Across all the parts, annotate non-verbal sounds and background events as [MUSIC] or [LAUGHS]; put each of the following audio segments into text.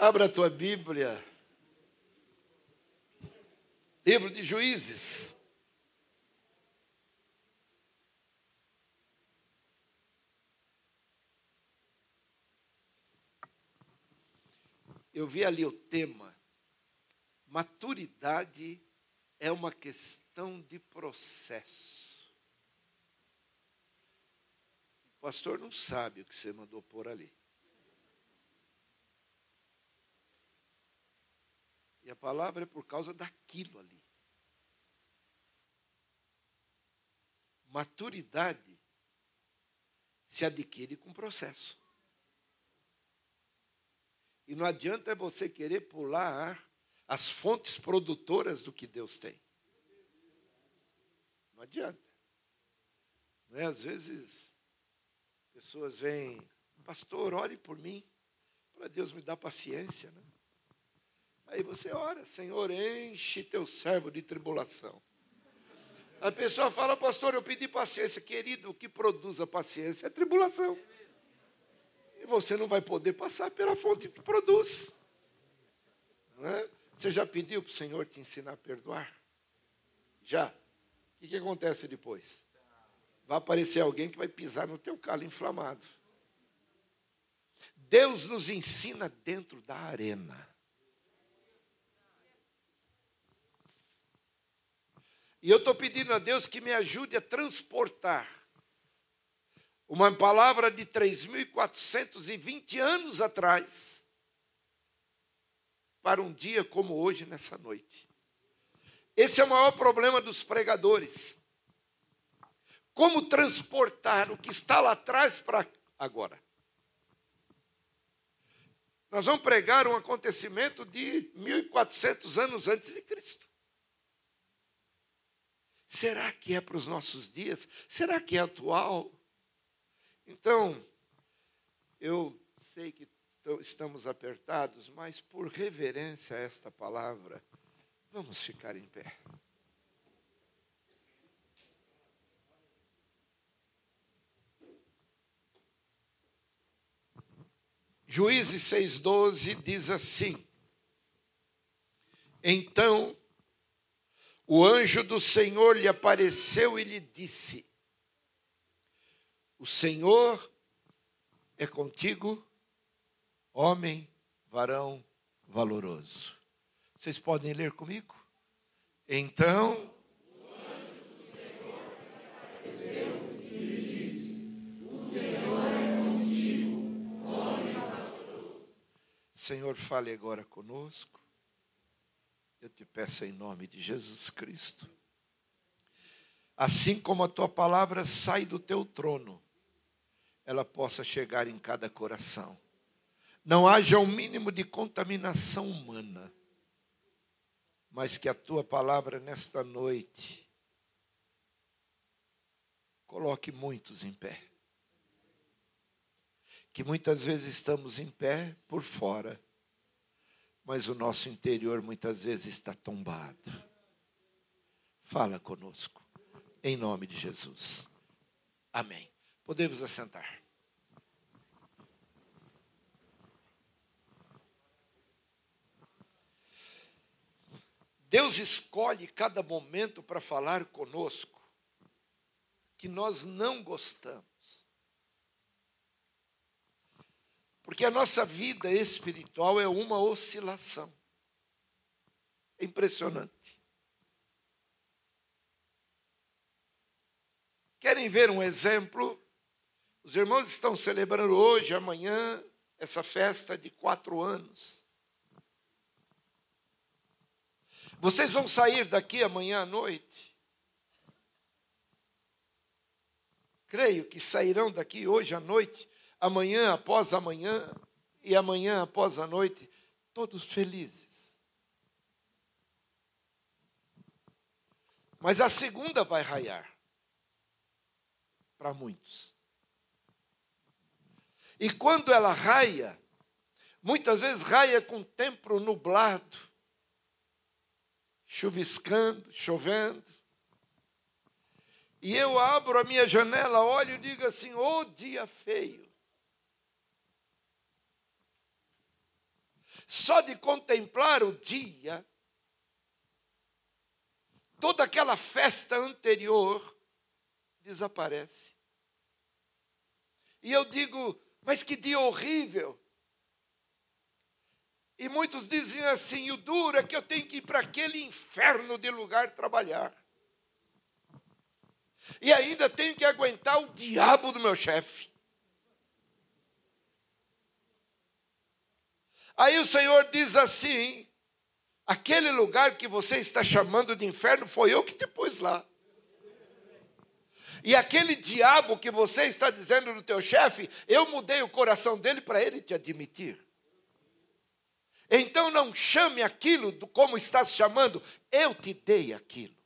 Abra a tua Bíblia. Livro de Juízes. Eu vi ali o tema. Maturidade é uma questão de processo. O pastor não sabe o que você mandou pôr ali. E a palavra é por causa daquilo ali. Maturidade se adquire com processo. E não adianta você querer pular as fontes produtoras do que Deus tem. Não adianta. Não é? Às vezes, pessoas vêm, pastor, ore por mim, para Deus me dar paciência. Né? Aí você ora, Senhor, enche teu servo de tribulação. A pessoa fala, pastor, eu pedi paciência. Querido, o que produz a paciência é tribulação. E você não vai poder passar pela fonte que produz. É? Você já pediu para o Senhor te ensinar a perdoar? Já. O que, que acontece depois? Vai aparecer alguém que vai pisar no teu calo inflamado. Deus nos ensina dentro da arena. E eu estou pedindo a Deus que me ajude a transportar uma palavra de 3.420 anos atrás para um dia como hoje, nessa noite. Esse é o maior problema dos pregadores. Como transportar o que está lá atrás para agora? Nós vamos pregar um acontecimento de 1400 anos antes de Cristo. Será que é para os nossos dias? Será que é atual? Então, eu sei que estamos apertados, mas por reverência a esta palavra, vamos ficar em pé. Juízes 6,12 diz assim: Então o anjo do Senhor lhe apareceu e lhe disse: O Senhor é contigo, homem, varão valoroso. Vocês podem ler comigo? Então. Senhor, fale agora conosco. Eu te peço em nome de Jesus Cristo. Assim como a tua palavra sai do teu trono, ela possa chegar em cada coração. Não haja um mínimo de contaminação humana, mas que a tua palavra nesta noite coloque muitos em pé. Que muitas vezes estamos em pé por fora mas o nosso interior muitas vezes está tombado. Fala conosco, em nome de Jesus. Amém. Podemos assentar. Deus escolhe cada momento para falar conosco que nós não gostamos. Porque a nossa vida espiritual é uma oscilação. É impressionante. Querem ver um exemplo? Os irmãos estão celebrando hoje, amanhã, essa festa de quatro anos. Vocês vão sair daqui amanhã à noite? Creio que sairão daqui hoje à noite amanhã após amanhã e amanhã após a noite, todos felizes. Mas a segunda vai raiar para muitos. E quando ela raia, muitas vezes raia com tempo nublado, chuviscando, chovendo. E eu abro a minha janela, olho e digo assim: ô oh, dia feio. Só de contemplar o dia, toda aquela festa anterior desaparece. E eu digo, mas que dia horrível! E muitos dizem assim: o duro é que eu tenho que ir para aquele inferno de lugar trabalhar. E ainda tenho que aguentar o diabo do meu chefe. Aí o Senhor diz assim: aquele lugar que você está chamando de inferno foi eu que te pus lá. E aquele diabo que você está dizendo no teu chefe, eu mudei o coração dele para ele te admitir. Então não chame aquilo do como estás chamando, eu te dei aquilo.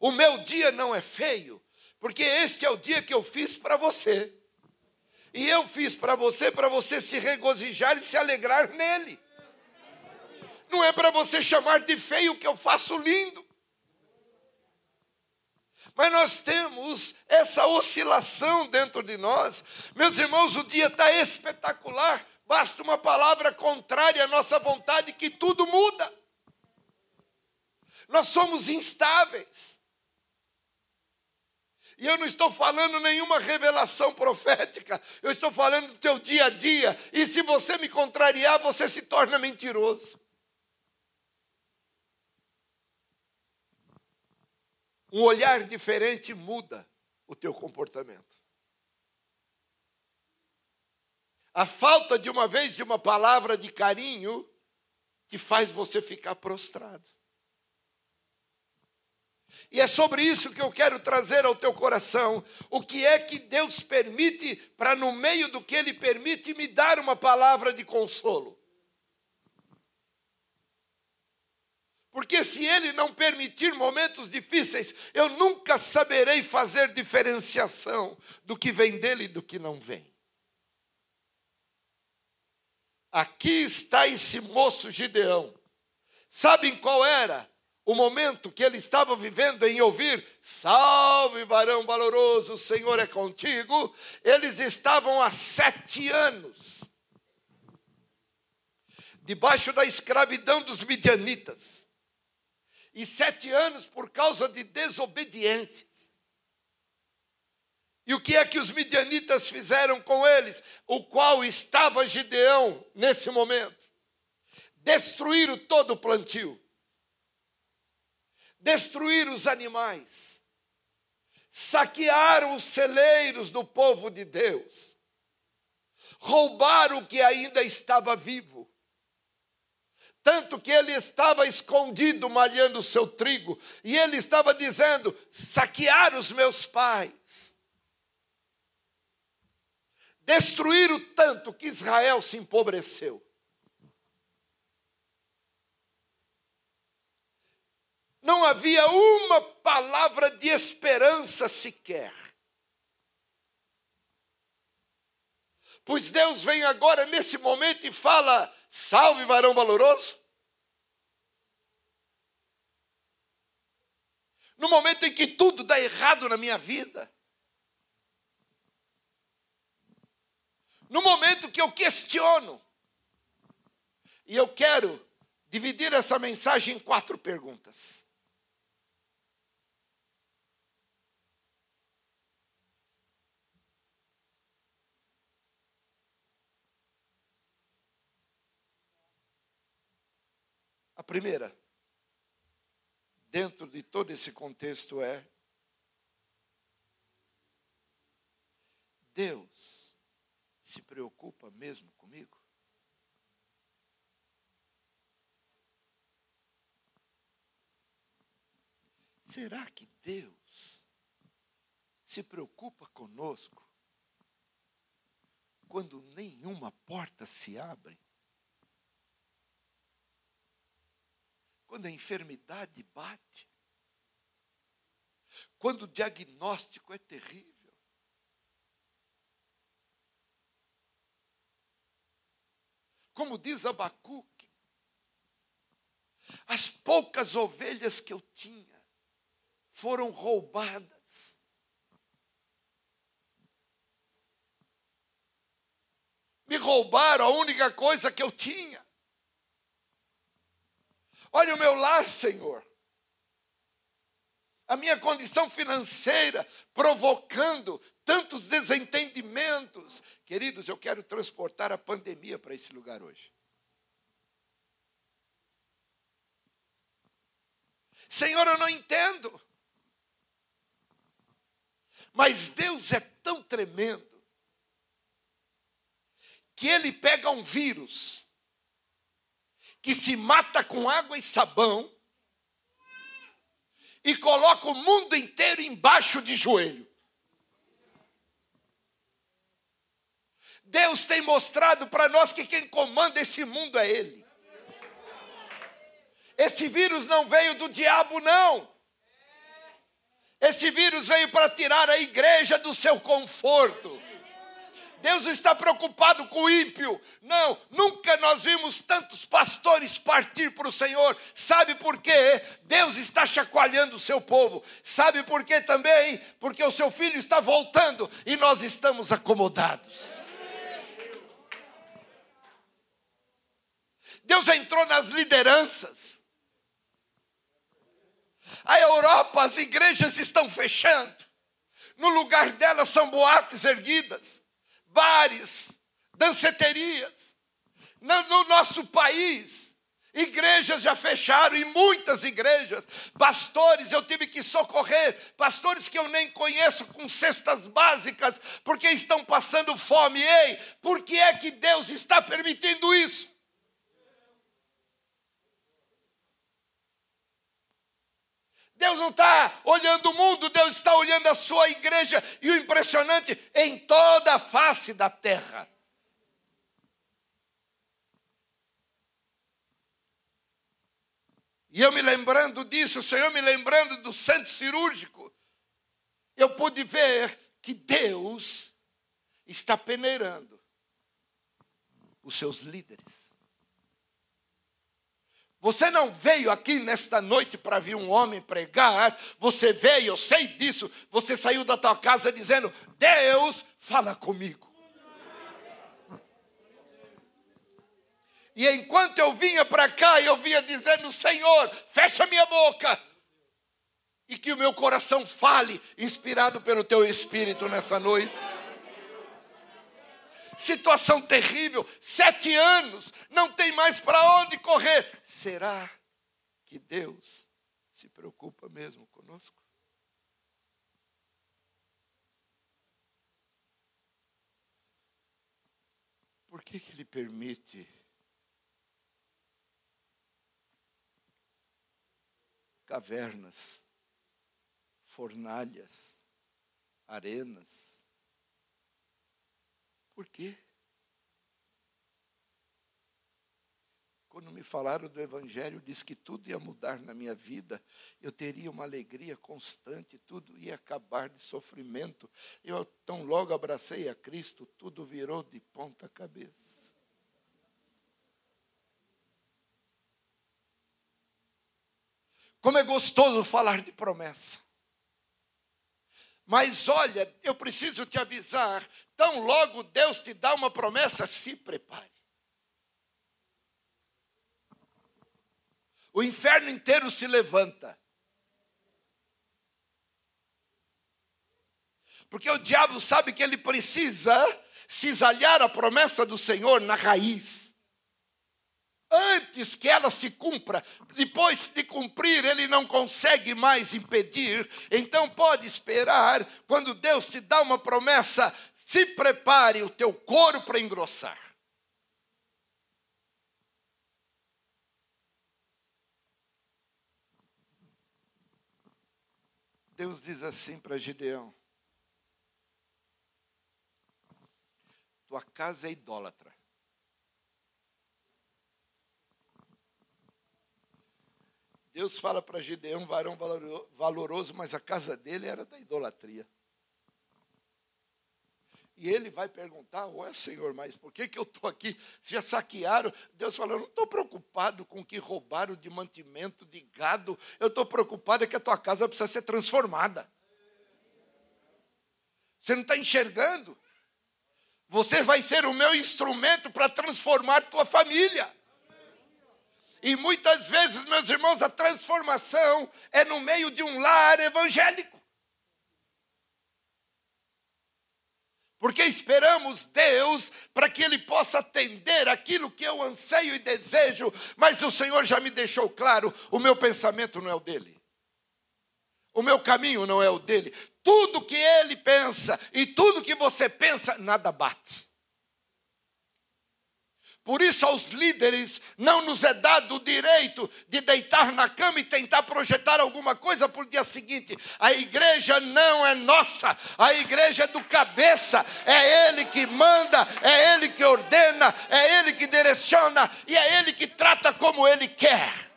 O meu dia não é feio, porque este é o dia que eu fiz para você. E eu fiz para você, para você se regozijar e se alegrar nele. Não é para você chamar de feio o que eu faço lindo. Mas nós temos essa oscilação dentro de nós. Meus irmãos, o dia está espetacular. Basta uma palavra contrária à nossa vontade que tudo muda. Nós somos instáveis. E eu não estou falando nenhuma revelação profética, eu estou falando do teu dia a dia. E se você me contrariar, você se torna mentiroso. Um olhar diferente muda o teu comportamento. A falta de uma vez de uma palavra de carinho que faz você ficar prostrado. E é sobre isso que eu quero trazer ao teu coração. O que é que Deus permite para, no meio do que Ele permite, me dar uma palavra de consolo? Porque se Ele não permitir momentos difíceis, eu nunca saberei fazer diferenciação do que vem dele e do que não vem. Aqui está esse moço Gideão. Sabem qual era? O momento que ele estava vivendo em ouvir: Salve, varão valoroso, o Senhor é contigo. Eles estavam há sete anos debaixo da escravidão dos midianitas, e sete anos por causa de desobediências. E o que é que os midianitas fizeram com eles? O qual estava Gideão nesse momento? Destruíram todo o plantio destruir os animais, saquearam os celeiros do povo de Deus, roubaram o que ainda estava vivo. Tanto que ele estava escondido malhando o seu trigo, e ele estava dizendo: saquear os meus pais. Destruíram tanto que Israel se empobreceu. Não havia uma palavra de esperança sequer. Pois Deus vem agora nesse momento e fala: salve, varão valoroso. No momento em que tudo dá errado na minha vida. No momento que eu questiono. E eu quero dividir essa mensagem em quatro perguntas. Primeira, dentro de todo esse contexto, é: Deus se preocupa mesmo comigo? Será que Deus se preocupa conosco quando nenhuma porta se abre? Quando a enfermidade bate, quando o diagnóstico é terrível. Como diz Abacuque, as poucas ovelhas que eu tinha foram roubadas. Me roubaram a única coisa que eu tinha. Olha o meu lar, Senhor. A minha condição financeira provocando tantos desentendimentos. Queridos, eu quero transportar a pandemia para esse lugar hoje. Senhor, eu não entendo. Mas Deus é tão tremendo que ele pega um vírus que se mata com água e sabão e coloca o mundo inteiro embaixo de joelho. Deus tem mostrado para nós que quem comanda esse mundo é Ele. Esse vírus não veio do diabo, não. Esse vírus veio para tirar a igreja do seu conforto. Deus não está preocupado com o ímpio. Não, nunca nós vimos tantos pastores partir para o Senhor. Sabe por quê? Deus está chacoalhando o seu povo. Sabe por quê também? Porque o seu filho está voltando e nós estamos acomodados. Deus entrou nas lideranças. A Europa, as igrejas estão fechando. No lugar delas são boates erguidas, bares, danceterias. No, no nosso país, igrejas já fecharam, e muitas igrejas. Pastores, eu tive que socorrer, pastores que eu nem conheço, com cestas básicas, porque estão passando fome. Ei, por que é que Deus está permitindo isso? Deus não está olhando o mundo, Deus está olhando a sua igreja. E o impressionante, em toda a face da terra. E eu me lembrando disso, o Senhor me lembrando do centro cirúrgico, eu pude ver que Deus está peneirando os seus líderes. Você não veio aqui nesta noite para vir um homem pregar, você veio, eu sei disso, você saiu da tua casa dizendo: Deus, fala comigo. E enquanto eu vinha para cá, eu vinha dizendo: Senhor, fecha minha boca. E que o meu coração fale, inspirado pelo teu espírito nessa noite situação terrível, sete anos, não tem mais para onde correr. Será que Deus se preocupa mesmo conosco? Por que, que Ele permite cavernas, fornalhas, arenas, por quê? Quando me falaram do Evangelho, disse que tudo ia mudar na minha vida, eu teria uma alegria constante, tudo ia acabar de sofrimento. Eu tão logo abracei a Cristo, tudo virou de ponta cabeça. Como é gostoso falar de promessa. Mas olha, eu preciso te avisar: tão logo Deus te dá uma promessa, se prepare. O inferno inteiro se levanta. Porque o diabo sabe que ele precisa cisalhar a promessa do Senhor na raiz antes que ela se cumpra, depois de cumprir, ele não consegue mais impedir, então pode esperar, quando Deus te dá uma promessa, se prepare o teu couro para engrossar. Deus diz assim para Gideão: Tua casa é idólatra. Deus fala para Gideão, um varão valoroso, mas a casa dele era da idolatria. E ele vai perguntar, ué Senhor, mas por que, que eu estou aqui? Já saquearam? Deus fala, eu não estou preocupado com o que roubaram de mantimento, de gado. Eu estou preocupado é que a tua casa precisa ser transformada. Você não está enxergando? Você vai ser o meu instrumento para transformar tua família. E muitas vezes, meus irmãos, a transformação é no meio de um lar evangélico. Porque esperamos Deus para que Ele possa atender aquilo que eu anseio e desejo, mas o Senhor já me deixou claro: o meu pensamento não é o dele, o meu caminho não é o dele. Tudo que Ele pensa e tudo que você pensa, nada bate. Por isso, aos líderes não nos é dado o direito de deitar na cama e tentar projetar alguma coisa para o dia seguinte. A igreja não é nossa, a igreja é do cabeça, é ele que manda, é ele que ordena, é ele que direciona e é ele que trata como ele quer.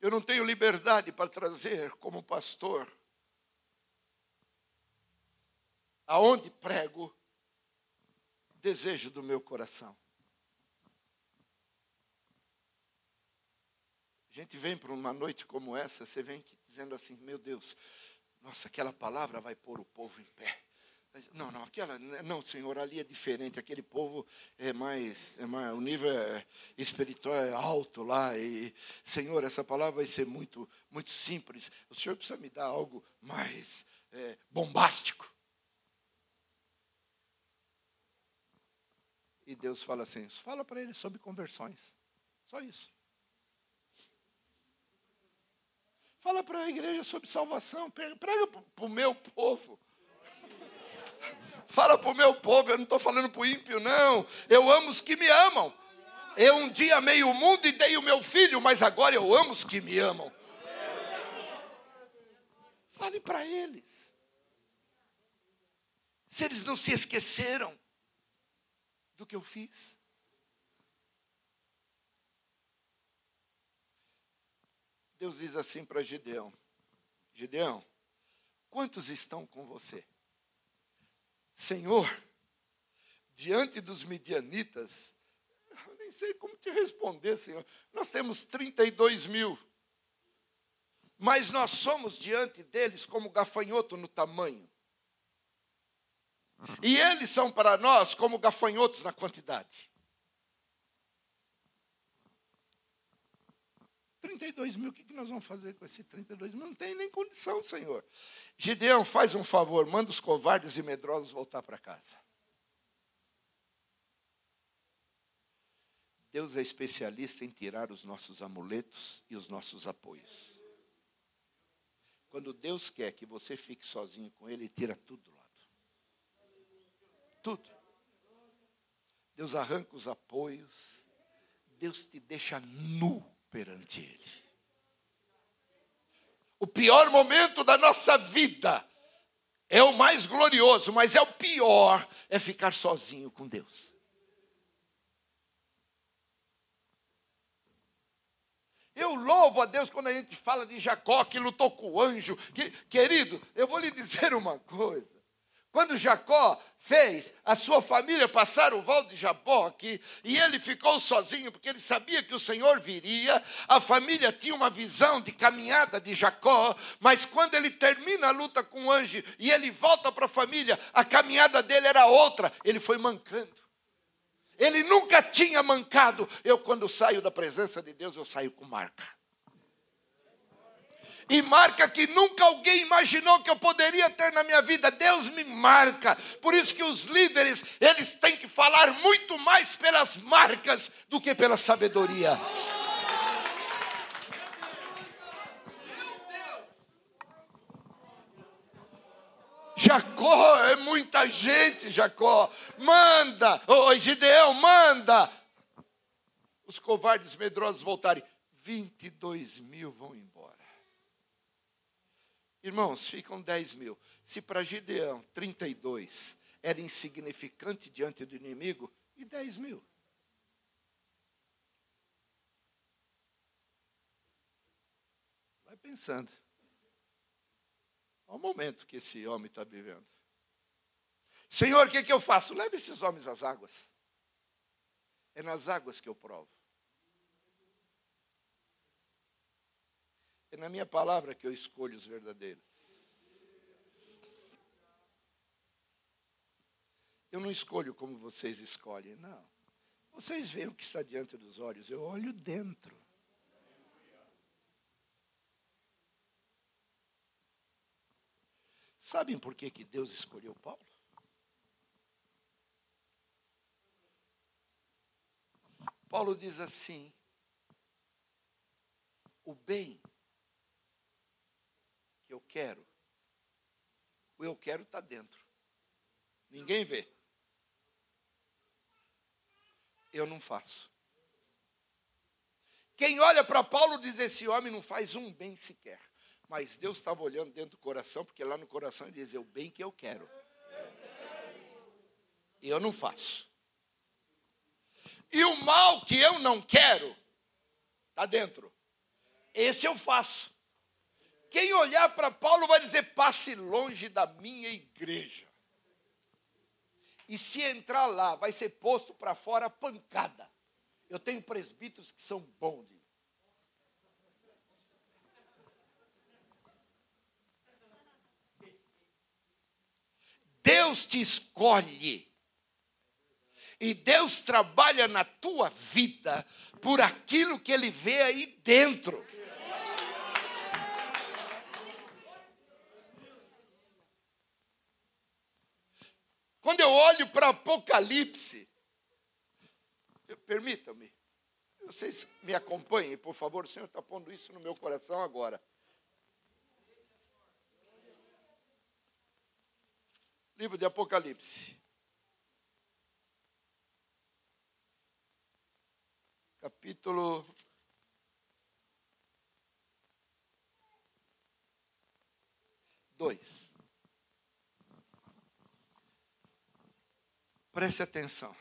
Eu não tenho liberdade para trazer como pastor aonde prego, desejo do meu coração. A gente vem para uma noite como essa, você vem dizendo assim: meu Deus, nossa, aquela palavra vai pôr o povo em pé. Não, não, aquela, não, Senhor, ali é diferente. Aquele povo é mais, é mais o nível é, espiritual é alto lá. E, Senhor, essa palavra vai ser muito, muito simples. O Senhor precisa me dar algo mais é, bombástico. E Deus fala assim: fala para ele sobre conversões. Só isso. Fala para a igreja sobre salvação. Prega para o meu povo. Fala para o meu povo. Eu não estou falando para o ímpio, não. Eu amo os que me amam. Eu um dia amei o mundo e dei o meu filho, mas agora eu amo os que me amam. Fale para eles. Se eles não se esqueceram do que eu fiz. Deus diz assim para Gideão: Gideão, quantos estão com você? Senhor, diante dos midianitas, eu nem sei como te responder, Senhor. Nós temos 32 mil. Mas nós somos diante deles como gafanhoto no tamanho. E eles são para nós como gafanhotos na quantidade. 32 mil, o que nós vamos fazer com esse 32 mil? Não tem nem condição, Senhor. Gideão, faz um favor, manda os covardes e medrosos voltar para casa. Deus é especialista em tirar os nossos amuletos e os nossos apoios. Quando Deus quer que você fique sozinho com Ele, tira tudo lá. Tudo. Deus arranca os apoios. Deus te deixa nu perante Ele. O pior momento da nossa vida é o mais glorioso, mas é o pior é ficar sozinho com Deus. Eu louvo a Deus quando a gente fala de Jacó que lutou com o anjo. Que, querido, eu vou lhe dizer uma coisa. Quando Jacó fez a sua família passar o val de Jaboque, e ele ficou sozinho, porque ele sabia que o Senhor viria, a família tinha uma visão de caminhada de Jacó, mas quando ele termina a luta com o anjo e ele volta para a família, a caminhada dele era outra, ele foi mancando. Ele nunca tinha mancado. Eu, quando saio da presença de Deus, eu saio com marca e marca que nunca alguém imaginou que eu poderia ter na minha vida. Deus me marca. Por isso que os líderes, eles têm que falar muito mais pelas marcas do que pela sabedoria. Jacó é muita gente, Jacó. Manda, ô Gideão, manda. Os covardes medrosos voltarem. 22 mil vão embora. Irmãos, ficam 10 mil. Se para Gideão 32 era insignificante diante do inimigo, e 10 mil? Vai pensando. Olha o momento que esse homem está vivendo. Senhor, o que, que eu faço? Leve esses homens às águas. É nas águas que eu provo. É na minha palavra que eu escolho os verdadeiros. Eu não escolho como vocês escolhem, não. Vocês veem o que está diante dos olhos, eu olho dentro. Sabem por que, que Deus escolheu Paulo? Paulo diz assim: o bem que eu quero, o eu quero está dentro. Ninguém vê. Eu não faço. Quem olha para Paulo diz: esse homem não faz um bem sequer. Mas Deus estava olhando dentro do coração, porque lá no coração ele dizia: o bem que eu quero. Eu não faço. E o mal que eu não quero, está dentro. Esse eu faço. Quem olhar para Paulo vai dizer: passe longe da minha igreja. E se entrar lá, vai ser posto para fora pancada. Eu tenho presbíteros que são bons. De... Deus te escolhe e Deus trabalha na tua vida por aquilo que Ele vê aí dentro. Quando eu olho para Apocalipse, permitam-me, vocês me acompanhem, por favor, o Senhor está pondo isso no meu coração agora. Livro de Apocalipse. capítulo dois. Preste atenção.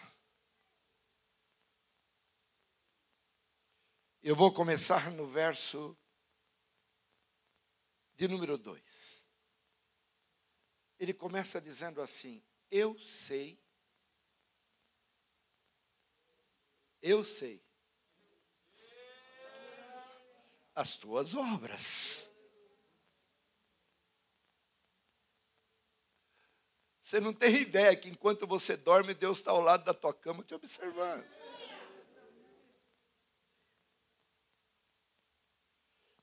Eu vou começar no verso de número 2. Ele começa dizendo assim: Eu sei, eu sei as tuas obras. Você não tem ideia que enquanto você dorme, Deus está ao lado da tua cama te observando.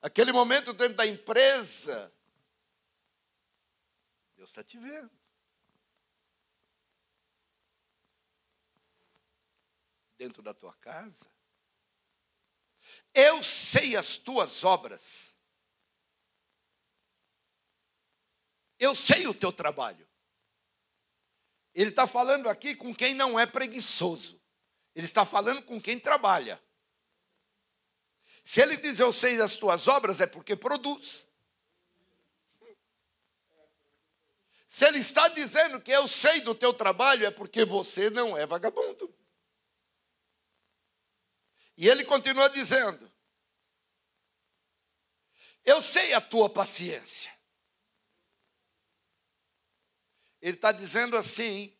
Aquele momento dentro da empresa, Deus está te vendo. Dentro da tua casa, eu sei as tuas obras. Eu sei o teu trabalho. Ele está falando aqui com quem não é preguiçoso. Ele está falando com quem trabalha. Se ele diz eu sei as tuas obras, é porque produz. Se ele está dizendo que eu sei do teu trabalho, é porque você não é vagabundo. E ele continua dizendo: Eu sei a tua paciência. Ele está dizendo assim: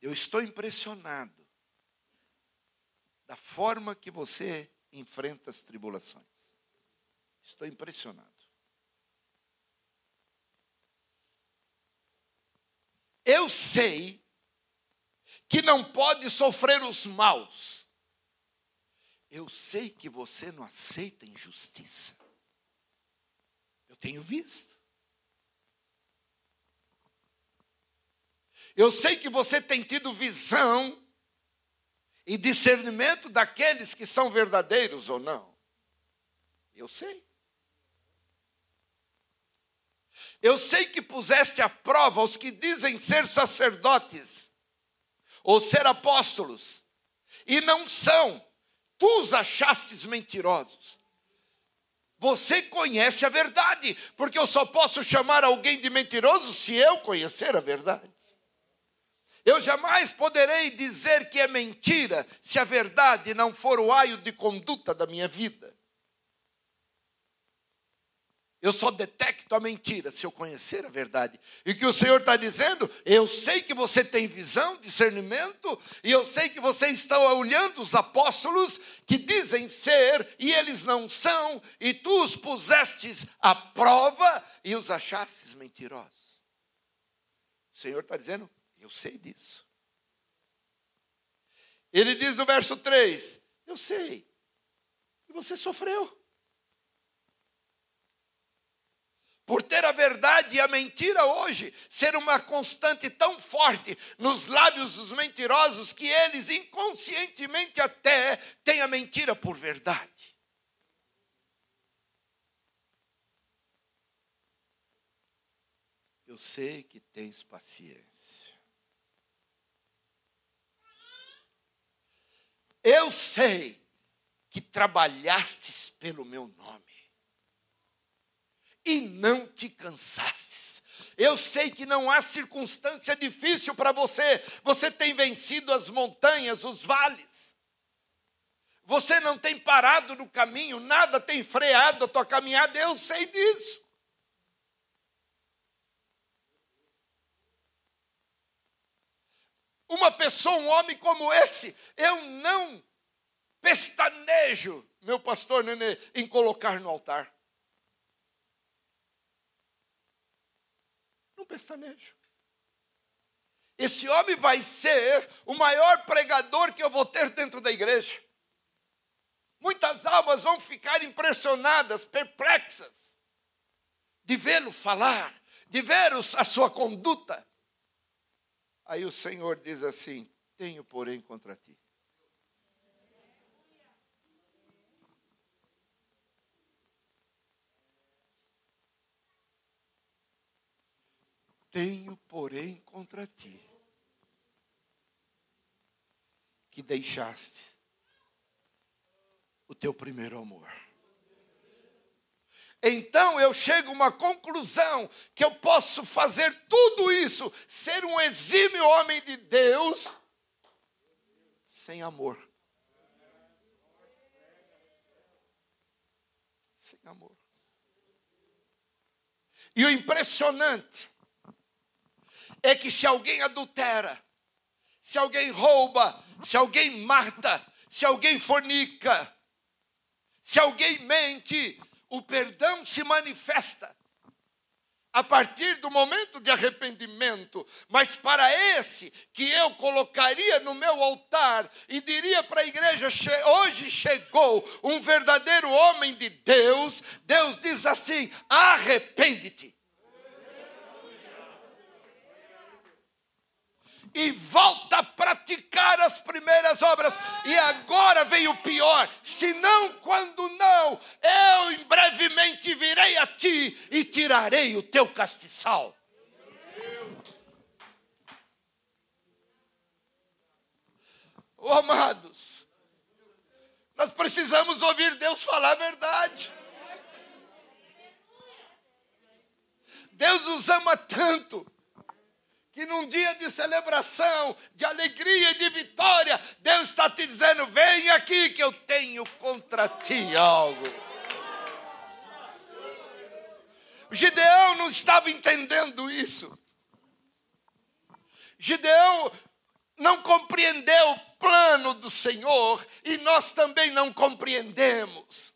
Eu estou impressionado da forma que você enfrenta as tribulações. Estou impressionado. Eu sei que não pode sofrer os maus. Eu sei que você não aceita injustiça. Eu tenho visto. Eu sei que você tem tido visão e discernimento daqueles que são verdadeiros ou não. Eu sei. Eu sei que puseste à prova os que dizem ser sacerdotes ou ser apóstolos, e não são, tu os achastes mentirosos. Você conhece a verdade, porque eu só posso chamar alguém de mentiroso se eu conhecer a verdade. Eu jamais poderei dizer que é mentira se a verdade não for o aio de conduta da minha vida. Eu só detecto a mentira se eu conhecer a verdade. E o que o Senhor está dizendo, eu sei que você tem visão, discernimento, e eu sei que você está olhando os apóstolos que dizem ser e eles não são, e tu os pusestes à prova e os achastes mentirosos. O Senhor está dizendo: Eu sei disso. Ele diz no verso 3: Eu sei. E você sofreu. por ter a verdade e a mentira hoje ser uma constante tão forte nos lábios dos mentirosos que eles inconscientemente até têm a mentira por verdade. Eu sei que tens paciência. Eu sei que trabalhastes pelo meu nome e não te cansastes. Eu sei que não há circunstância difícil para você, você tem vencido as montanhas, os vales. Você não tem parado no caminho, nada tem freado a tua caminhada, eu sei disso. Uma pessoa, um homem como esse, eu não pestanejo, meu pastor Nenê, em colocar no altar. pestanejo. Esse homem vai ser o maior pregador que eu vou ter dentro da igreja. Muitas almas vão ficar impressionadas, perplexas, de vê-lo falar, de ver a sua conduta. Aí o Senhor diz assim: Tenho, porém, contra ti. Tenho, porém, contra ti que deixaste o teu primeiro amor. Então eu chego a uma conclusão que eu posso fazer tudo isso, ser um exímio homem de Deus, sem amor. Sem amor. E o impressionante é que se alguém adultera, se alguém rouba, se alguém mata, se alguém fornica, se alguém mente, o perdão se manifesta a partir do momento de arrependimento, mas para esse que eu colocaria no meu altar e diria para a igreja: hoje chegou um verdadeiro homem de Deus, Deus diz assim: arrepende-te. E volta a praticar as primeiras obras. E agora vem o pior: se não, quando não, eu em brevemente virei a ti e tirarei o teu castiçal. Oh, amados, nós precisamos ouvir Deus falar a verdade. Deus nos ama tanto que num dia de celebração, de alegria e de vitória, Deus está te dizendo: vem aqui que eu tenho contra ti algo. Gideão não estava entendendo isso. Gideão não compreendeu o plano do Senhor e nós também não compreendemos.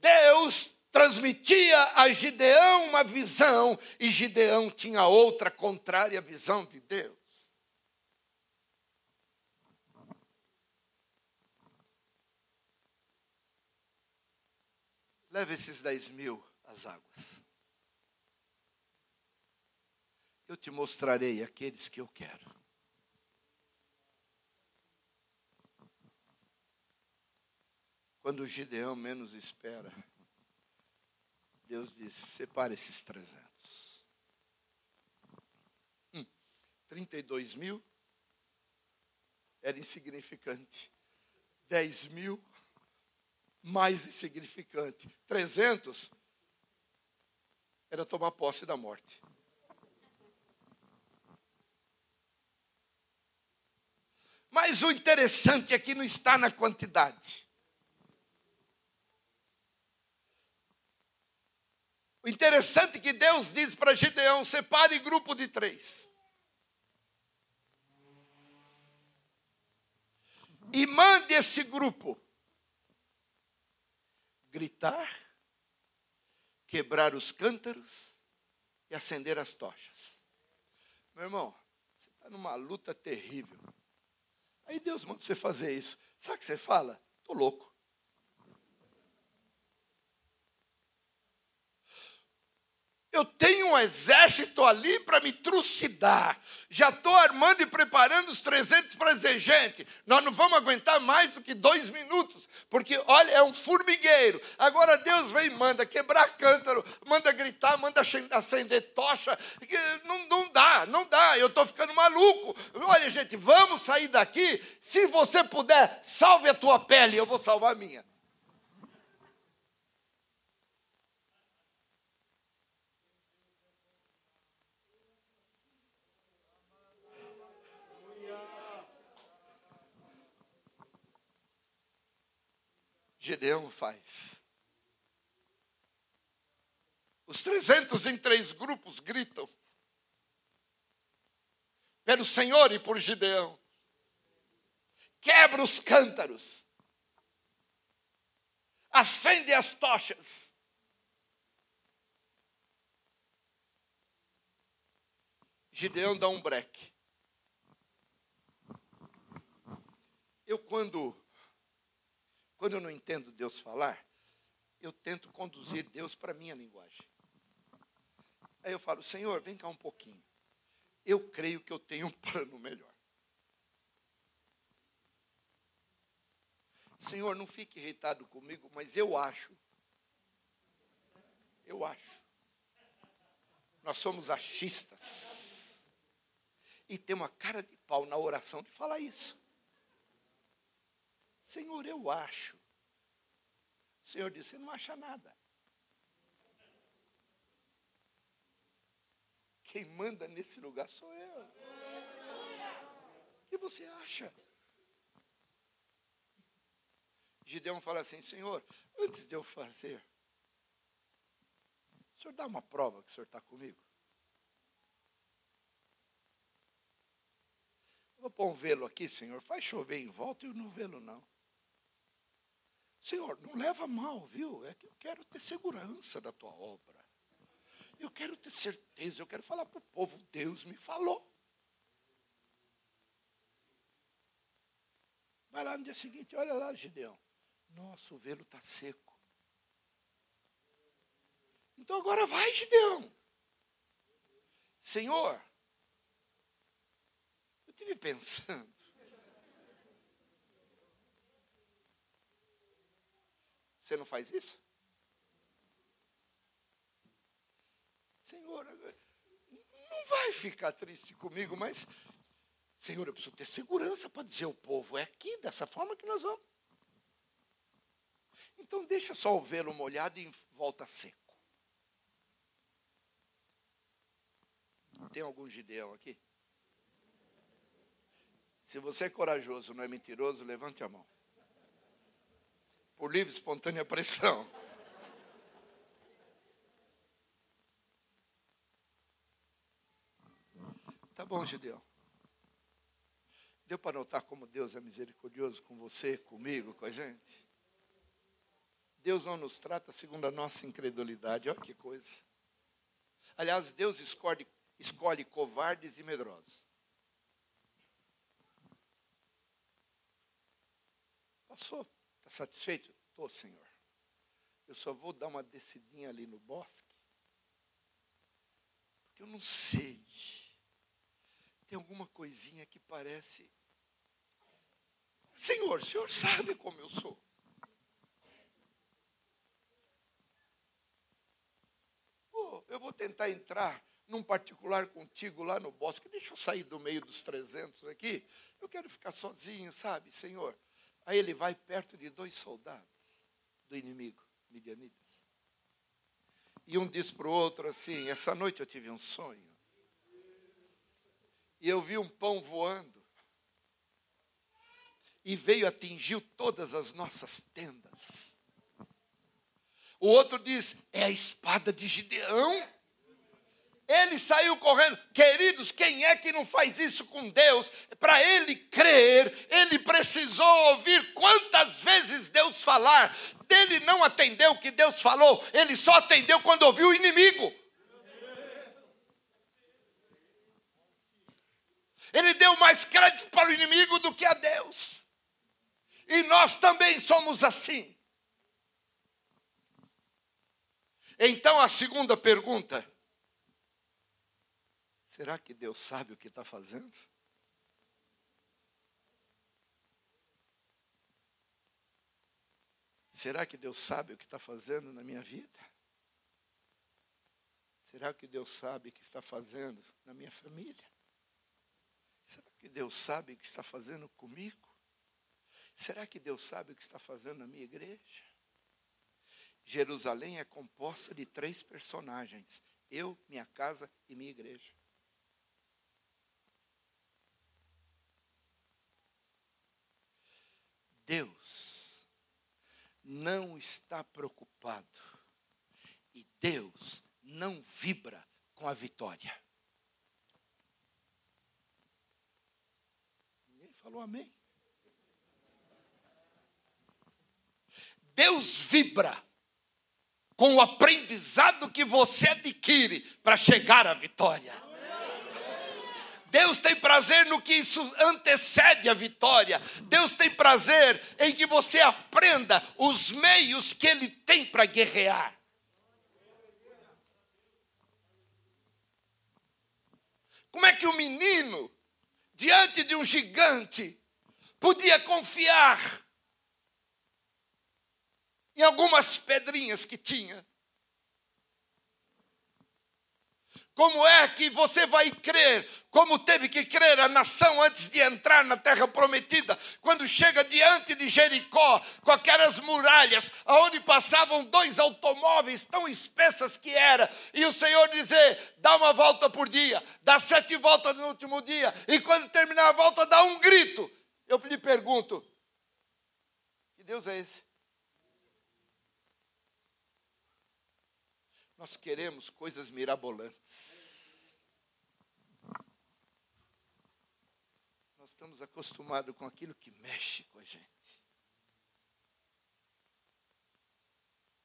Deus transmitia a Gideão uma visão e Gideão tinha outra contrária visão de Deus. Leve esses dez mil às águas. Eu te mostrarei aqueles que eu quero. Quando Gideão menos espera, Deus disse: separe esses 300. Hum, 32 mil era insignificante. 10 mil, mais insignificante. 300 era tomar posse da morte. Mas o interessante aqui não está na quantidade. O interessante é que Deus diz para Gideão: separe grupo de três. E mande esse grupo gritar quebrar os cântaros e acender as tochas. Meu irmão, você está numa luta terrível. Aí Deus manda você fazer isso. Sabe o que você fala? Estou louco. Eu tenho um exército ali para me trucidar. Já estou armando e preparando os 300 para dizer, gente, nós não vamos aguentar mais do que dois minutos, porque, olha, é um formigueiro. Agora Deus vem e manda quebrar cântaro, manda gritar, manda acender tocha. Não, não dá, não dá, eu estou ficando maluco. Olha, gente, vamos sair daqui. Se você puder, salve a tua pele, eu vou salvar a minha. Gedeão faz. Os 300 em três grupos gritam pelo Senhor e por Gideão. Quebra os cântaros. Acende as tochas. Gideão dá um breque. Eu, quando quando eu não entendo Deus falar, eu tento conduzir Deus para a minha linguagem. Aí eu falo, Senhor, vem cá um pouquinho. Eu creio que eu tenho um plano melhor. Senhor, não fique irritado comigo, mas eu acho. Eu acho. Nós somos achistas. E tem uma cara de pau na oração de falar isso. Senhor, eu acho. O Senhor disse: Você não acha nada. Quem manda nesse lugar sou eu. O que você acha? Gideão fala assim: Senhor, antes de eu fazer, o senhor dá uma prova que o senhor está comigo? vou pôr um velo aqui, senhor. Faz chover em volta e eu não velo não. Senhor, não leva mal, viu? É que eu quero ter segurança da tua obra. Eu quero ter certeza, eu quero falar para o povo, Deus me falou. Vai lá no dia seguinte, olha lá, Gideão. Nossa, o velo está seco. Então agora vai, Gideão. Senhor, eu estive pensando. Você não faz isso? Senhor, não vai ficar triste comigo, mas, Senhor, eu preciso ter segurança para dizer ao povo, é aqui, dessa forma que nós vamos. Então deixa só o velo molhado e volta seco. Tem algum Gideão aqui? Se você é corajoso, não é mentiroso, levante a mão por livre e espontânea pressão. Tá bom, Gideão. Deu para notar como Deus é misericordioso com você, comigo, com a gente? Deus não nos trata segundo a nossa incredulidade. Olha que coisa. Aliás, Deus escolhe, escolhe covardes e medrosos. Passou. Satisfeito? Estou, Senhor. Eu só vou dar uma descidinha ali no bosque. Porque eu não sei. Tem alguma coisinha que parece. Senhor, o Senhor sabe como eu sou. Oh, eu vou tentar entrar num particular contigo lá no bosque. Deixa eu sair do meio dos 300 aqui. Eu quero ficar sozinho, sabe, Senhor? Aí ele vai perto de dois soldados do inimigo, midianitas. E um diz para o outro assim: Essa noite eu tive um sonho. E eu vi um pão voando. E veio, atingiu todas as nossas tendas. O outro diz: É a espada de Gideão. Ele saiu correndo. Queridos, quem é que não faz isso com Deus? Para ele crer, ele precisou ouvir quantas vezes Deus falar. Ele não atendeu o que Deus falou, ele só atendeu quando ouviu o inimigo. Ele deu mais crédito para o inimigo do que a Deus. E nós também somos assim. Então a segunda pergunta: será que Deus sabe o que está fazendo? Será que Deus sabe o que está fazendo na minha vida? Será que Deus sabe o que está fazendo na minha família? Será que Deus sabe o que está fazendo comigo? Será que Deus sabe o que está fazendo na minha igreja? Jerusalém é composta de três personagens: eu, minha casa e minha igreja. Deus não está preocupado e Deus não vibra com a vitória. Ninguém falou amém? Deus vibra com o aprendizado que você adquire para chegar à vitória. Deus tem prazer no que isso antecede a vitória. Deus tem prazer em que você aprenda os meios que Ele tem para guerrear. Como é que o menino, diante de um gigante, podia confiar em algumas pedrinhas que tinha. Como é que você vai crer, como teve que crer a nação antes de entrar na terra prometida, quando chega diante de Jericó, com aquelas muralhas, aonde passavam dois automóveis tão espessas que era, e o Senhor dizer: dá uma volta por dia, dá sete voltas no último dia, e quando terminar a volta, dá um grito. Eu lhe pergunto: que Deus é esse? Nós queremos coisas mirabolantes. Nós estamos acostumados com aquilo que mexe com a gente.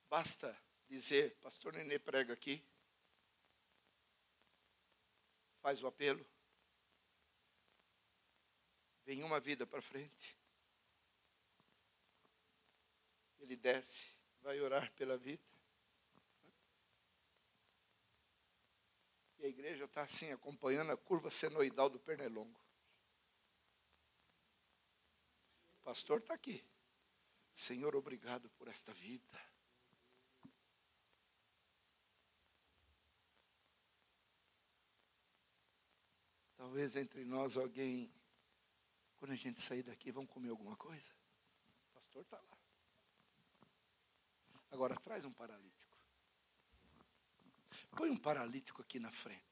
Basta dizer, pastor Nenê prega aqui, faz o apelo, vem uma vida para frente. Ele desce, vai orar pela vida. E a igreja está assim, acompanhando a curva senoidal do pernilongo. O pastor está aqui. Senhor, obrigado por esta vida. Talvez entre nós alguém, quando a gente sair daqui, vamos comer alguma coisa? O pastor está lá. Agora traz um paralítico. Põe um paralítico aqui na frente.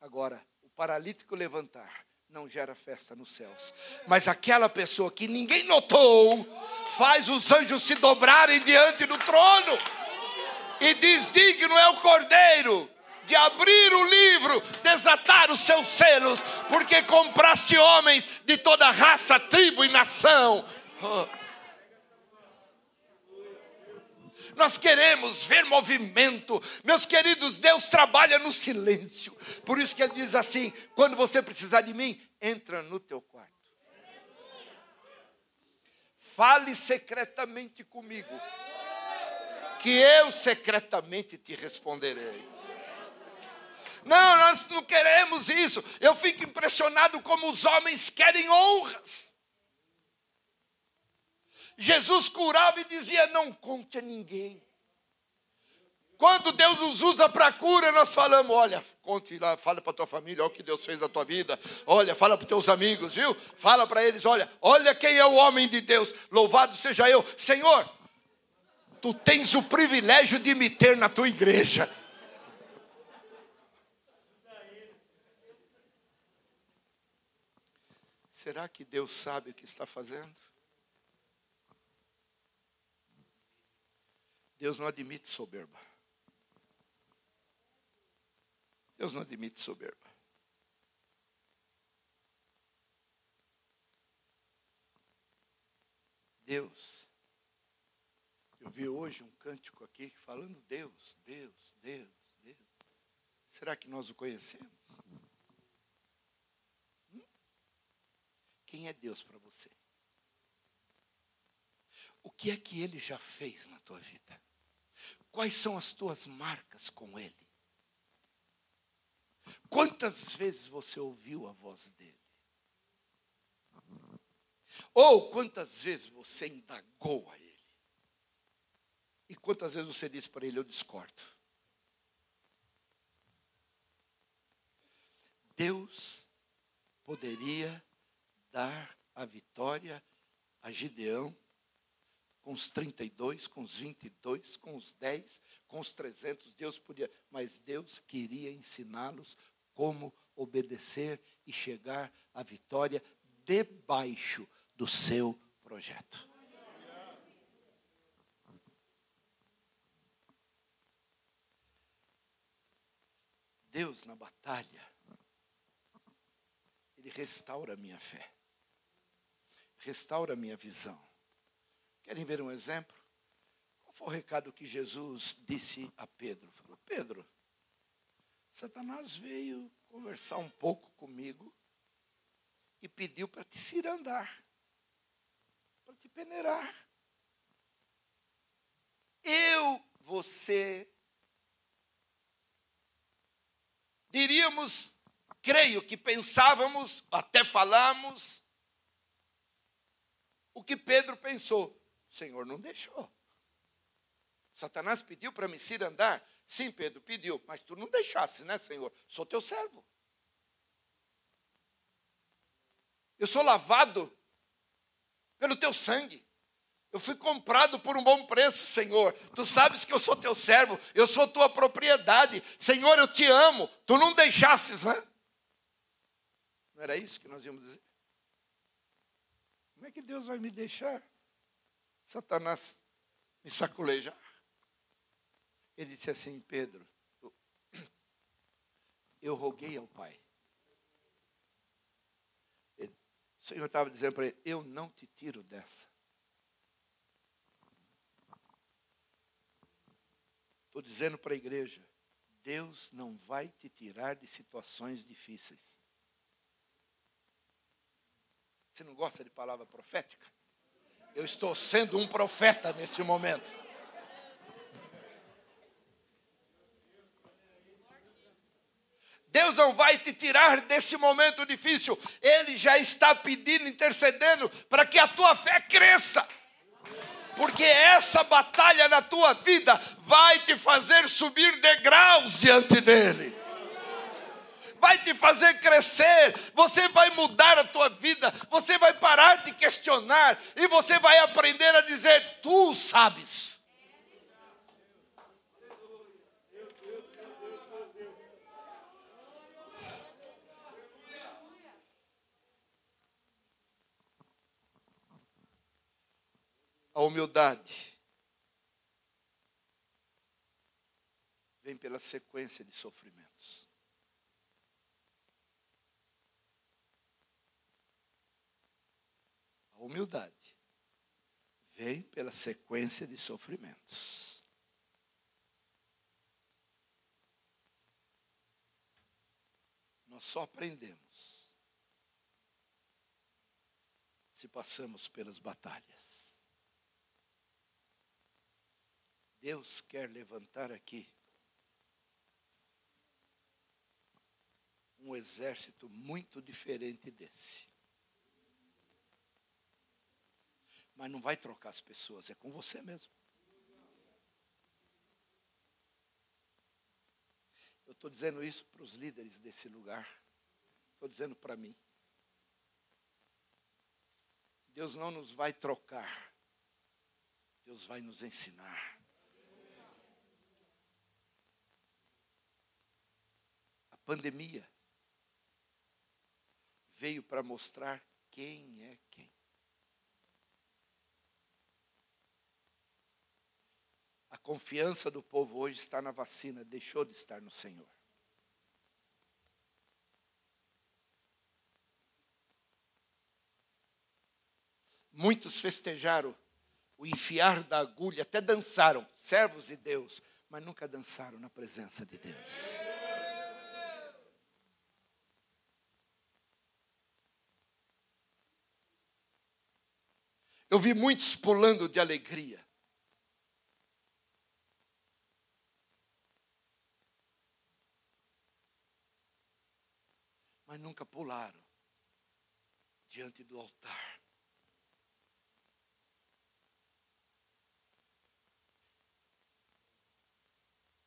Agora, o paralítico levantar não gera festa nos céus. Mas aquela pessoa que ninguém notou, faz os anjos se dobrarem diante do trono. E diz: Digno é o cordeiro de abrir o livro, desatar os seus selos, porque compraste homens de toda raça, tribo e nação. Oh. Nós queremos ver movimento. Meus queridos, Deus trabalha no silêncio. Por isso que ele diz assim: quando você precisar de mim, entra no teu quarto. Fale secretamente comigo, que eu secretamente te responderei. Não, nós não queremos isso. Eu fico impressionado como os homens querem honras. Jesus curava e dizia: Não conte a ninguém. Quando Deus nos usa para cura, nós falamos: Olha, conte lá, fala para tua família, olha o que Deus fez na tua vida. Olha, fala para teus amigos, viu? Fala para eles: Olha, olha quem é o homem de Deus. Louvado seja eu, Senhor. Tu tens o privilégio de me ter na tua igreja. Será que Deus sabe o que está fazendo? Deus não admite soberba. Deus não admite soberba. Deus. Eu vi hoje um cântico aqui falando Deus, Deus, Deus, Deus. Será que nós o conhecemos? Hum? Quem é Deus para você? Que é que ele já fez na tua vida? Quais são as tuas marcas com ele? Quantas vezes você ouviu a voz dele? Ou quantas vezes você indagou a ele? E quantas vezes você disse para ele: Eu discordo? Deus poderia dar a vitória a Gideão com os 32, com os 22, com os 10, com os 300, Deus podia, mas Deus queria ensiná-los como obedecer e chegar à vitória debaixo do seu projeto. Deus na batalha, Ele restaura a minha fé, restaura a minha visão. Querem ver um exemplo? Qual foi o recado que Jesus disse a Pedro? Falou, Pedro, Satanás veio conversar um pouco comigo e pediu para te cirandar, para te peneirar. Eu, você, diríamos, creio que pensávamos, até falamos, o que Pedro pensou. Senhor não deixou. Satanás pediu para me cirandar? Sim, Pedro, pediu, mas tu não deixasse, né, Senhor? Sou teu servo. Eu sou lavado pelo teu sangue. Eu fui comprado por um bom preço, Senhor. Tu sabes que eu sou teu servo, eu sou tua propriedade. Senhor, eu te amo. Tu não deixasses, né? Não era isso que nós íamos dizer? Como é que Deus vai me deixar? Satanás me saculejar. Ele disse assim, Pedro, eu, eu roguei ao Pai. Ele, o Senhor estava dizendo para ele, eu não te tiro dessa. Estou dizendo para a igreja, Deus não vai te tirar de situações difíceis. Você não gosta de palavra profética? Eu estou sendo um profeta nesse momento. Deus não vai te tirar desse momento difícil. Ele já está pedindo, intercedendo para que a tua fé cresça. Porque essa batalha na tua vida vai te fazer subir degraus diante dele vai te fazer crescer, você vai mudar a tua vida, você vai parar de questionar e você vai aprender a dizer: Tu sabes. A humildade vem pela sequência de sofrimentos. A humildade vem pela sequência de sofrimentos. Nós só aprendemos se passamos pelas batalhas. Deus quer levantar aqui um exército muito diferente desse. Mas não vai trocar as pessoas, é com você mesmo. Eu estou dizendo isso para os líderes desse lugar. Estou dizendo para mim. Deus não nos vai trocar. Deus vai nos ensinar. A pandemia veio para mostrar quem é quem. confiança do povo hoje está na vacina, deixou de estar no Senhor. Muitos festejaram o enfiar da agulha, até dançaram, servos de Deus, mas nunca dançaram na presença de Deus. Eu vi muitos pulando de alegria. Mas nunca pularam diante do altar.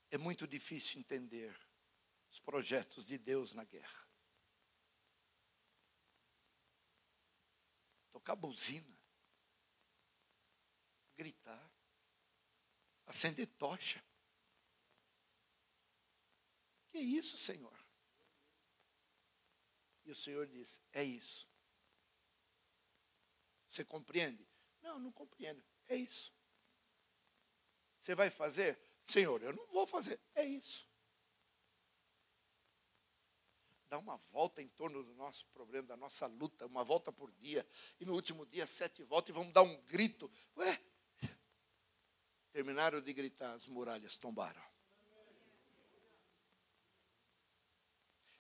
É muito difícil entender os projetos de Deus na guerra. Tocar buzina, gritar, acender tocha. Que isso, Senhor? E o Senhor disse: É isso. Você compreende? Não, não compreendo. É isso. Você vai fazer? Senhor, eu não vou fazer. É isso. Dá uma volta em torno do nosso problema, da nossa luta, uma volta por dia. E no último dia, sete voltas, e vamos dar um grito. Ué? Terminaram de gritar, as muralhas tombaram.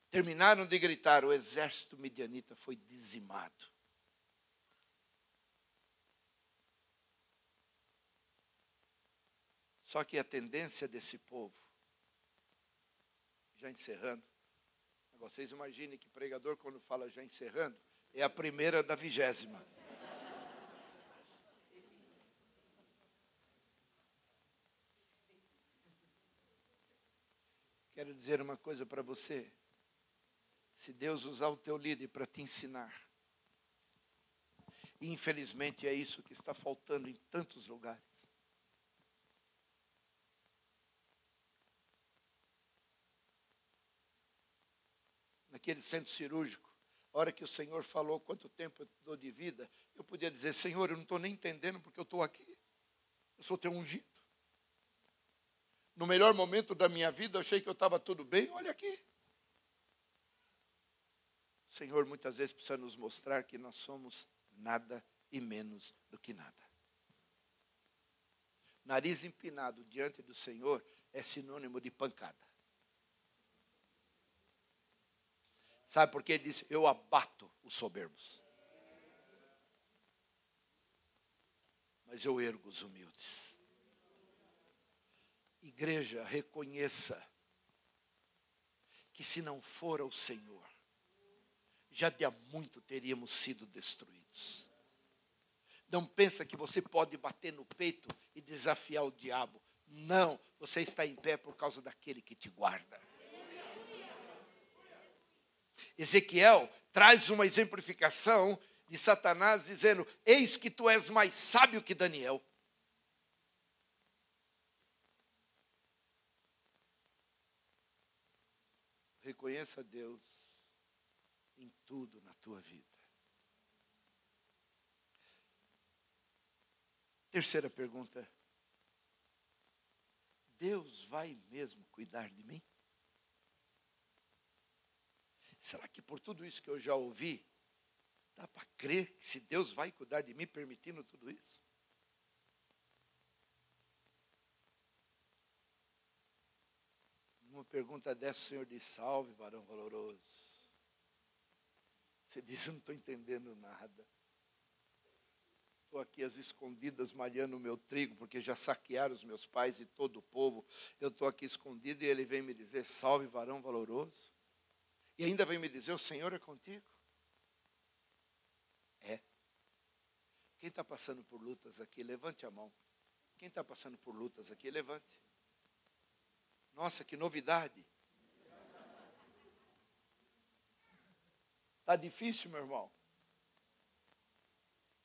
Terminaram de gritar, o exército medianita foi dizimado. Só que a tendência desse povo, já encerrando, vocês imaginem que pregador, quando fala já encerrando, é a primeira da vigésima. Quero dizer uma coisa para você. Se Deus usar o teu líder para te ensinar, e infelizmente é isso que está faltando em tantos lugares. naquele centro cirúrgico, a hora que o Senhor falou quanto tempo eu dou de vida, eu podia dizer, Senhor, eu não estou nem entendendo porque eu estou aqui. Eu sou teu ungido. No melhor momento da minha vida, eu achei que eu estava tudo bem, olha aqui. O Senhor muitas vezes precisa nos mostrar que nós somos nada e menos do que nada. Nariz empinado diante do Senhor é sinônimo de pancada. Sabe por que ele disse: Eu abato os soberbos. Mas eu ergo os humildes. Igreja, reconheça que se não for o Senhor, já de há muito teríamos sido destruídos. Não pensa que você pode bater no peito e desafiar o diabo. Não, você está em pé por causa daquele que te guarda. Ezequiel traz uma exemplificação de Satanás dizendo: Eis que tu és mais sábio que Daniel. Reconheça Deus tudo na tua vida. Terceira pergunta: Deus vai mesmo cuidar de mim? Será que por tudo isso que eu já ouvi, dá para crer que se Deus vai cuidar de mim permitindo tudo isso? Uma pergunta dessa, o Senhor diz: Salve, varão valoroso. Você diz: Eu não estou entendendo nada. Estou aqui às escondidas malhando o meu trigo, porque já saquearam os meus pais e todo o povo. Eu estou aqui escondido e ele vem me dizer: Salve, varão valoroso. E ainda vem me dizer: O Senhor é contigo? É. Quem está passando por lutas aqui, levante a mão. Quem está passando por lutas aqui, levante. Nossa, que novidade. Está difícil, meu irmão?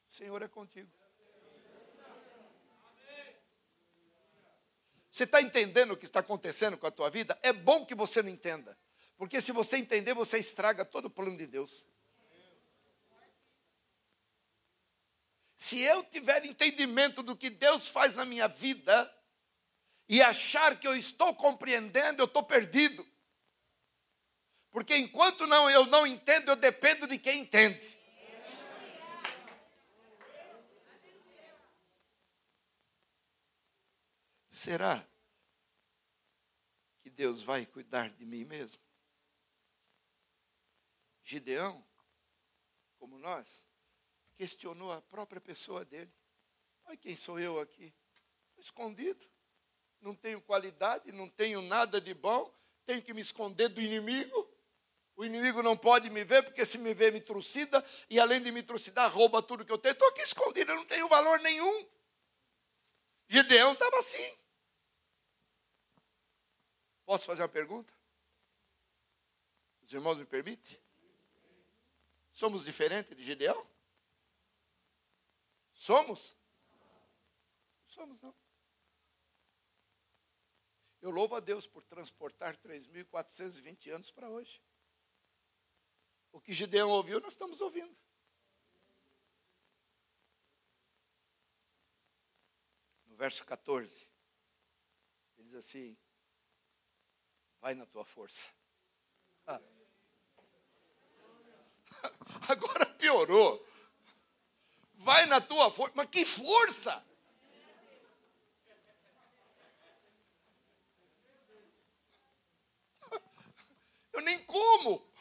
O Senhor é contigo. Você está entendendo o que está acontecendo com a tua vida? É bom que você não entenda. Porque se você entender, você estraga todo o plano de Deus. Se eu tiver entendimento do que Deus faz na minha vida e achar que eu estou compreendendo, eu estou perdido. Porque enquanto não, eu não entendo, eu dependo de quem entende. Será que Deus vai cuidar de mim mesmo? Gideão, como nós, questionou a própria pessoa dele. Olha quem sou eu aqui? Escondido. Não tenho qualidade, não tenho nada de bom, tenho que me esconder do inimigo. O inimigo não pode me ver, porque se me ver, me trucida, e além de me trucidar, rouba tudo que eu tenho. Estou aqui escondido, eu não tenho valor nenhum. Gideão estava assim. Posso fazer uma pergunta? Os irmãos me permitem? Somos diferentes de Gideão? Somos? Somos, não. Eu louvo a Deus por transportar 3.420 anos para hoje. O que Gideão ouviu, nós estamos ouvindo. No verso 14, ele diz assim: Vai na tua força. Ah. [LAUGHS] Agora piorou. Vai na tua força. Mas que força! [LAUGHS] Eu nem como.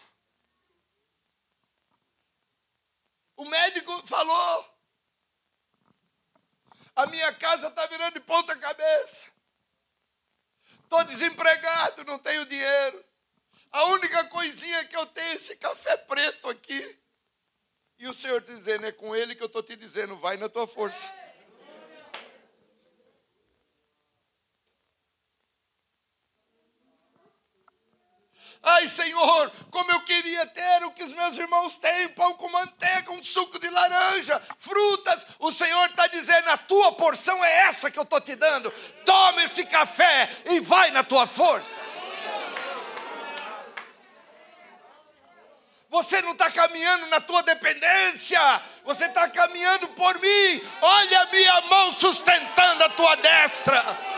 O médico falou: a minha casa está virando de ponta cabeça. Estou desempregado, não tenho dinheiro. A única coisinha que eu tenho é esse café preto aqui. E o Senhor dizendo, é com ele que eu estou te dizendo, vai na tua força. Ai, Senhor, como eu queria ter o que os meus irmãos têm: pão com manteiga, um suco de laranja, frutas. O Senhor está dizendo: a tua porção é essa que eu estou te dando. Toma esse café e vai na tua força. Você não está caminhando na tua dependência, você está caminhando por mim. Olha a minha mão sustentando a tua destra.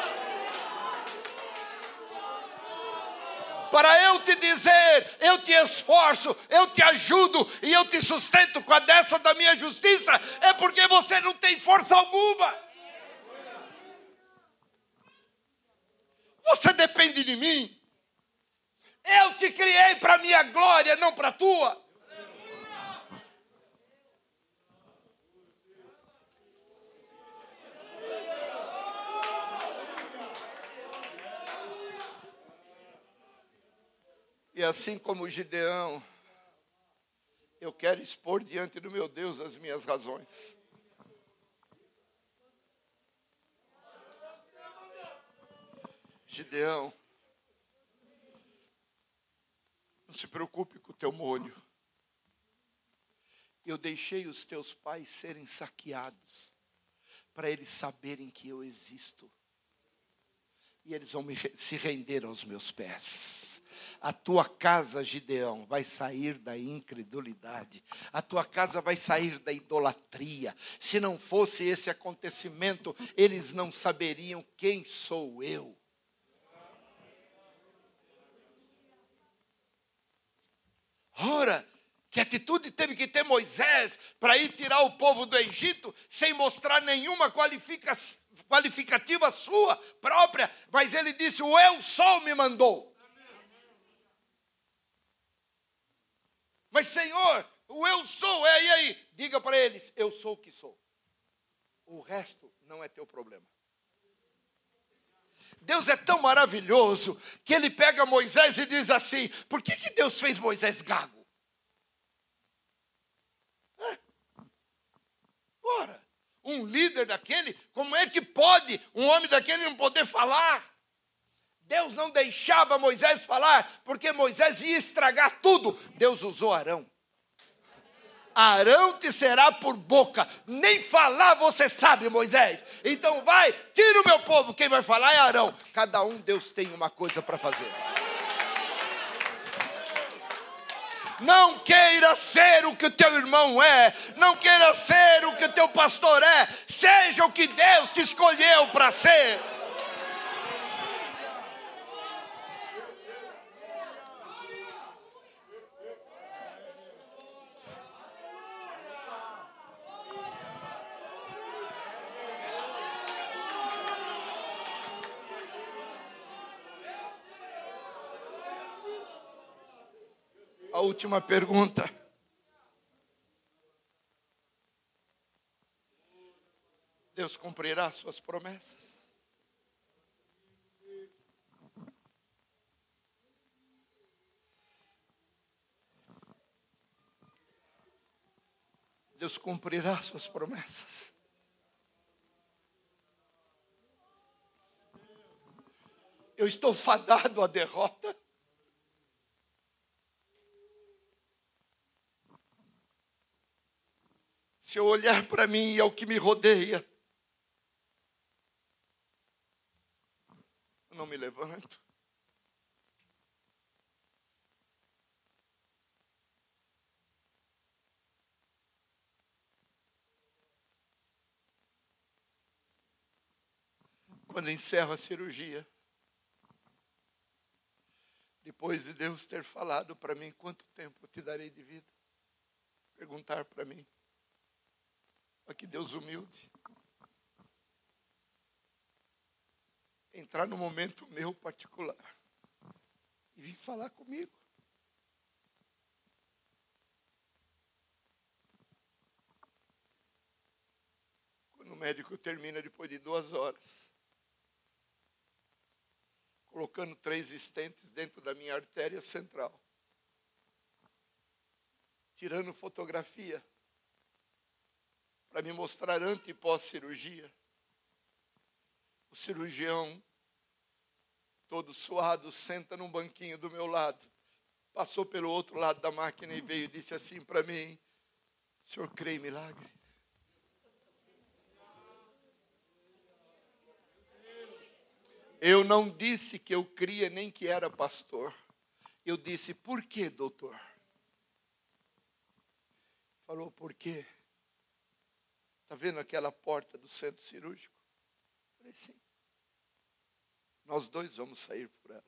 Para eu te dizer: eu te esforço, eu te ajudo e eu te sustento com a dessa da minha justiça, é porque você não tem força alguma. Você depende de mim. Eu te criei para minha glória, não para a tua. E assim como Gideão, eu quero expor diante do meu Deus as minhas razões. Gideão, não se preocupe com o teu molho. Eu deixei os teus pais serem saqueados, para eles saberem que eu existo. E eles vão me, se render aos meus pés. A tua casa, Gideão, vai sair da incredulidade. A tua casa vai sair da idolatria. Se não fosse esse acontecimento, eles não saberiam quem sou eu. Ora, que atitude teve que ter Moisés para ir tirar o povo do Egito sem mostrar nenhuma qualificativa sua própria, mas ele disse: O eu sou me mandou. Mas, Senhor, o eu sou, é, e aí? Diga para eles: eu sou o que sou. O resto não é teu problema. Deus é tão maravilhoso que ele pega Moisés e diz assim: por que, que Deus fez Moisés gago? Ora, um líder daquele, como é que pode um homem daquele não poder falar? Deus não deixava Moisés falar, porque Moisés ia estragar tudo. Deus usou Arão. Arão te será por boca, nem falar você sabe, Moisés. Então vai, tira o meu povo, quem vai falar é Arão. Cada um Deus tem uma coisa para fazer. Não queira ser o que o teu irmão é, não queira ser o que o teu pastor é, seja o que Deus te escolheu para ser. A última pergunta. Deus cumprirá suas promessas? Deus cumprirá suas promessas. Eu estou fadado à derrota. Se eu olhar para mim e ao que me rodeia, eu não me levanto. Quando encerro a cirurgia, depois de Deus ter falado para mim quanto tempo eu te darei de vida, perguntar para mim, Olha que Deus humilde. Entrar no momento meu particular e vir falar comigo. Quando o médico termina depois de duas horas, colocando três estentes dentro da minha artéria central, tirando fotografia para me mostrar antes e pós-cirurgia. O cirurgião, todo suado, senta num banquinho do meu lado. Passou pelo outro lado da máquina e veio e disse assim para mim: O senhor crê em milagre? Eu não disse que eu cria nem que era pastor. Eu disse, por que, doutor? Falou, por quê? Está vendo aquela porta do centro cirúrgico? Falei, sim. Nós dois vamos sair por ela.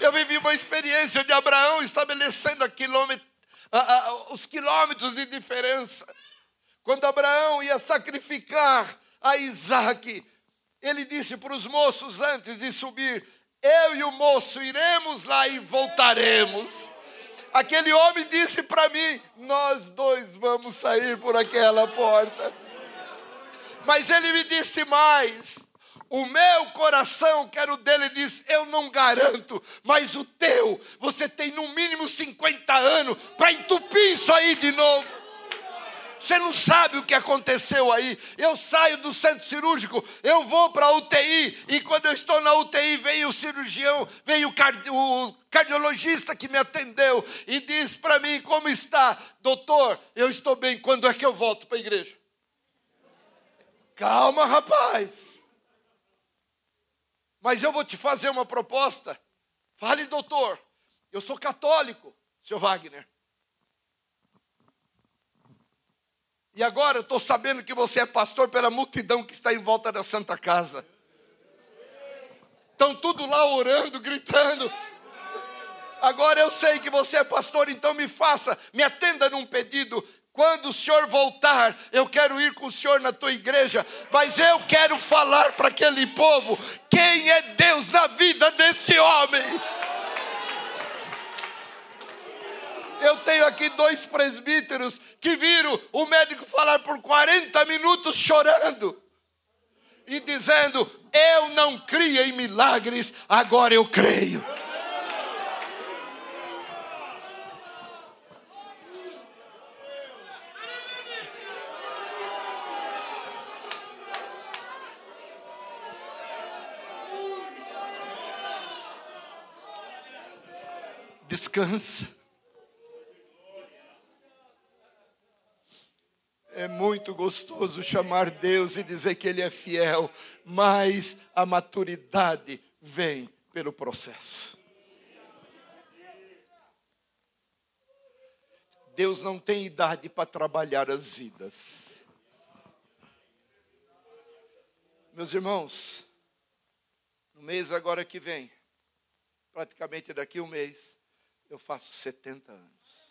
Eu vivi uma experiência de Abraão estabelecendo a a, a, os quilômetros de diferença. Quando Abraão ia sacrificar a Isaac, ele disse para os moços antes de subir: Eu e o moço iremos lá e voltaremos. Aquele homem disse para mim: Nós dois vamos sair por aquela porta. Mas ele me disse mais: o meu coração, que era o dele, diz: Eu não garanto, mas o teu, você tem no mínimo 50 anos para entupir isso aí de novo. Você não sabe o que aconteceu aí. Eu saio do centro cirúrgico, eu vou para a UTI, e quando eu estou na UTI, veio o cirurgião, veio o, cardi o cardiologista que me atendeu e diz para mim: Como está? Doutor, eu estou bem, quando é que eu volto para a igreja? Calma, rapaz. Mas eu vou te fazer uma proposta. Fale, doutor. Eu sou católico, seu Wagner. E agora eu estou sabendo que você é pastor pela multidão que está em volta da Santa Casa. Estão tudo lá orando, gritando. Agora eu sei que você é pastor, então me faça, me atenda num pedido. Quando o senhor voltar, eu quero ir com o senhor na tua igreja, mas eu quero falar para aquele povo quem é Deus na vida desse homem. Eu tenho aqui dois presbíteros que viram o médico falar por 40 minutos chorando e dizendo: Eu não cria em milagres, agora eu creio. Descansa. É muito gostoso chamar Deus e dizer que Ele é fiel, mas a maturidade vem pelo processo. Deus não tem idade para trabalhar as vidas. Meus irmãos, no mês agora que vem, praticamente daqui a um mês, eu faço 70 anos.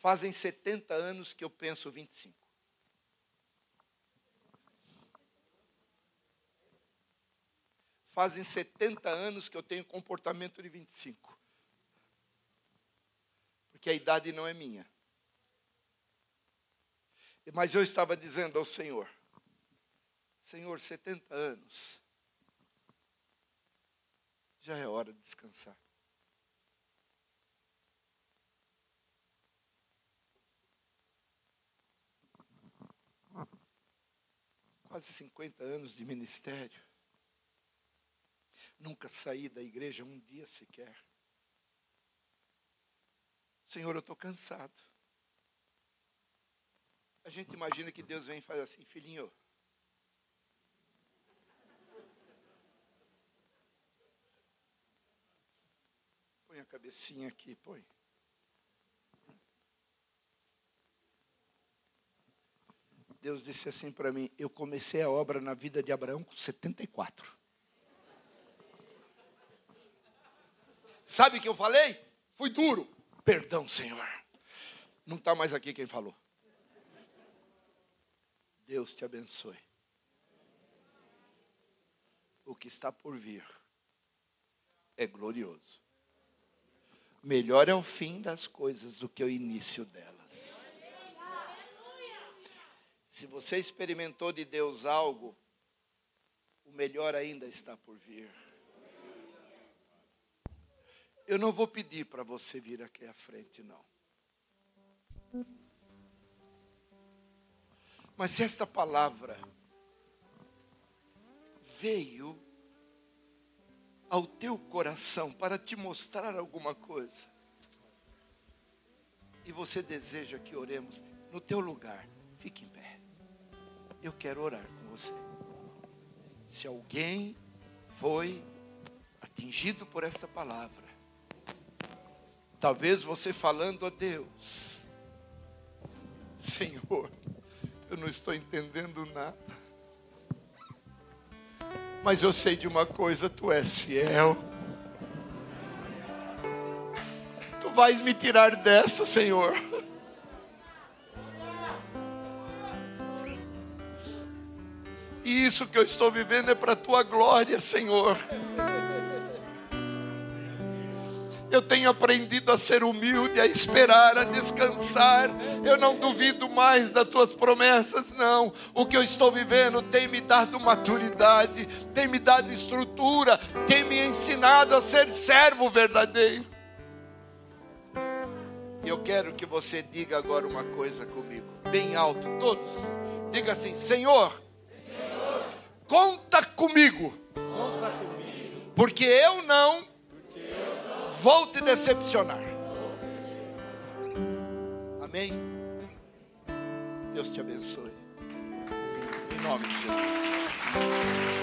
Fazem 70 anos que eu penso 25. Fazem 70 anos que eu tenho comportamento de 25. Porque a idade não é minha. Mas eu estava dizendo ao Senhor: Senhor, 70 anos, já é hora de descansar. Quase 50 anos de ministério. Nunca saí da igreja um dia sequer. Senhor, eu estou cansado. A gente imagina que Deus vem e faz assim, filhinho. Põe a cabecinha aqui, põe. Deus disse assim para mim: Eu comecei a obra na vida de Abraão com 74. Sabe o que eu falei? Fui duro. Perdão, Senhor. Não está mais aqui quem falou. Deus te abençoe. O que está por vir é glorioso. Melhor é o fim das coisas do que o início delas. Se você experimentou de Deus algo, o melhor ainda está por vir. Eu não vou pedir para você vir aqui à frente, não. Mas se esta palavra veio ao teu coração para te mostrar alguma coisa, e você deseja que oremos no teu lugar, fique em pé. Eu quero orar com você. Se alguém foi atingido por esta palavra, Talvez você falando a Deus, Senhor, eu não estou entendendo nada, mas eu sei de uma coisa: tu és fiel. Tu vais me tirar dessa, Senhor. Isso que eu estou vivendo é para a tua glória, Senhor. Eu tenho aprendido a ser humilde, a esperar, a descansar. Eu não duvido mais das tuas promessas, não. O que eu estou vivendo tem me dado maturidade, tem me dado estrutura, tem me ensinado a ser servo verdadeiro. E eu quero que você diga agora uma coisa comigo, bem alto, todos. Diga assim: Senhor, Senhor Conta comigo. Conta comigo. Porque eu não, Porque eu não vou te decepcionar. Amém? Deus te abençoe. Em nome de Jesus.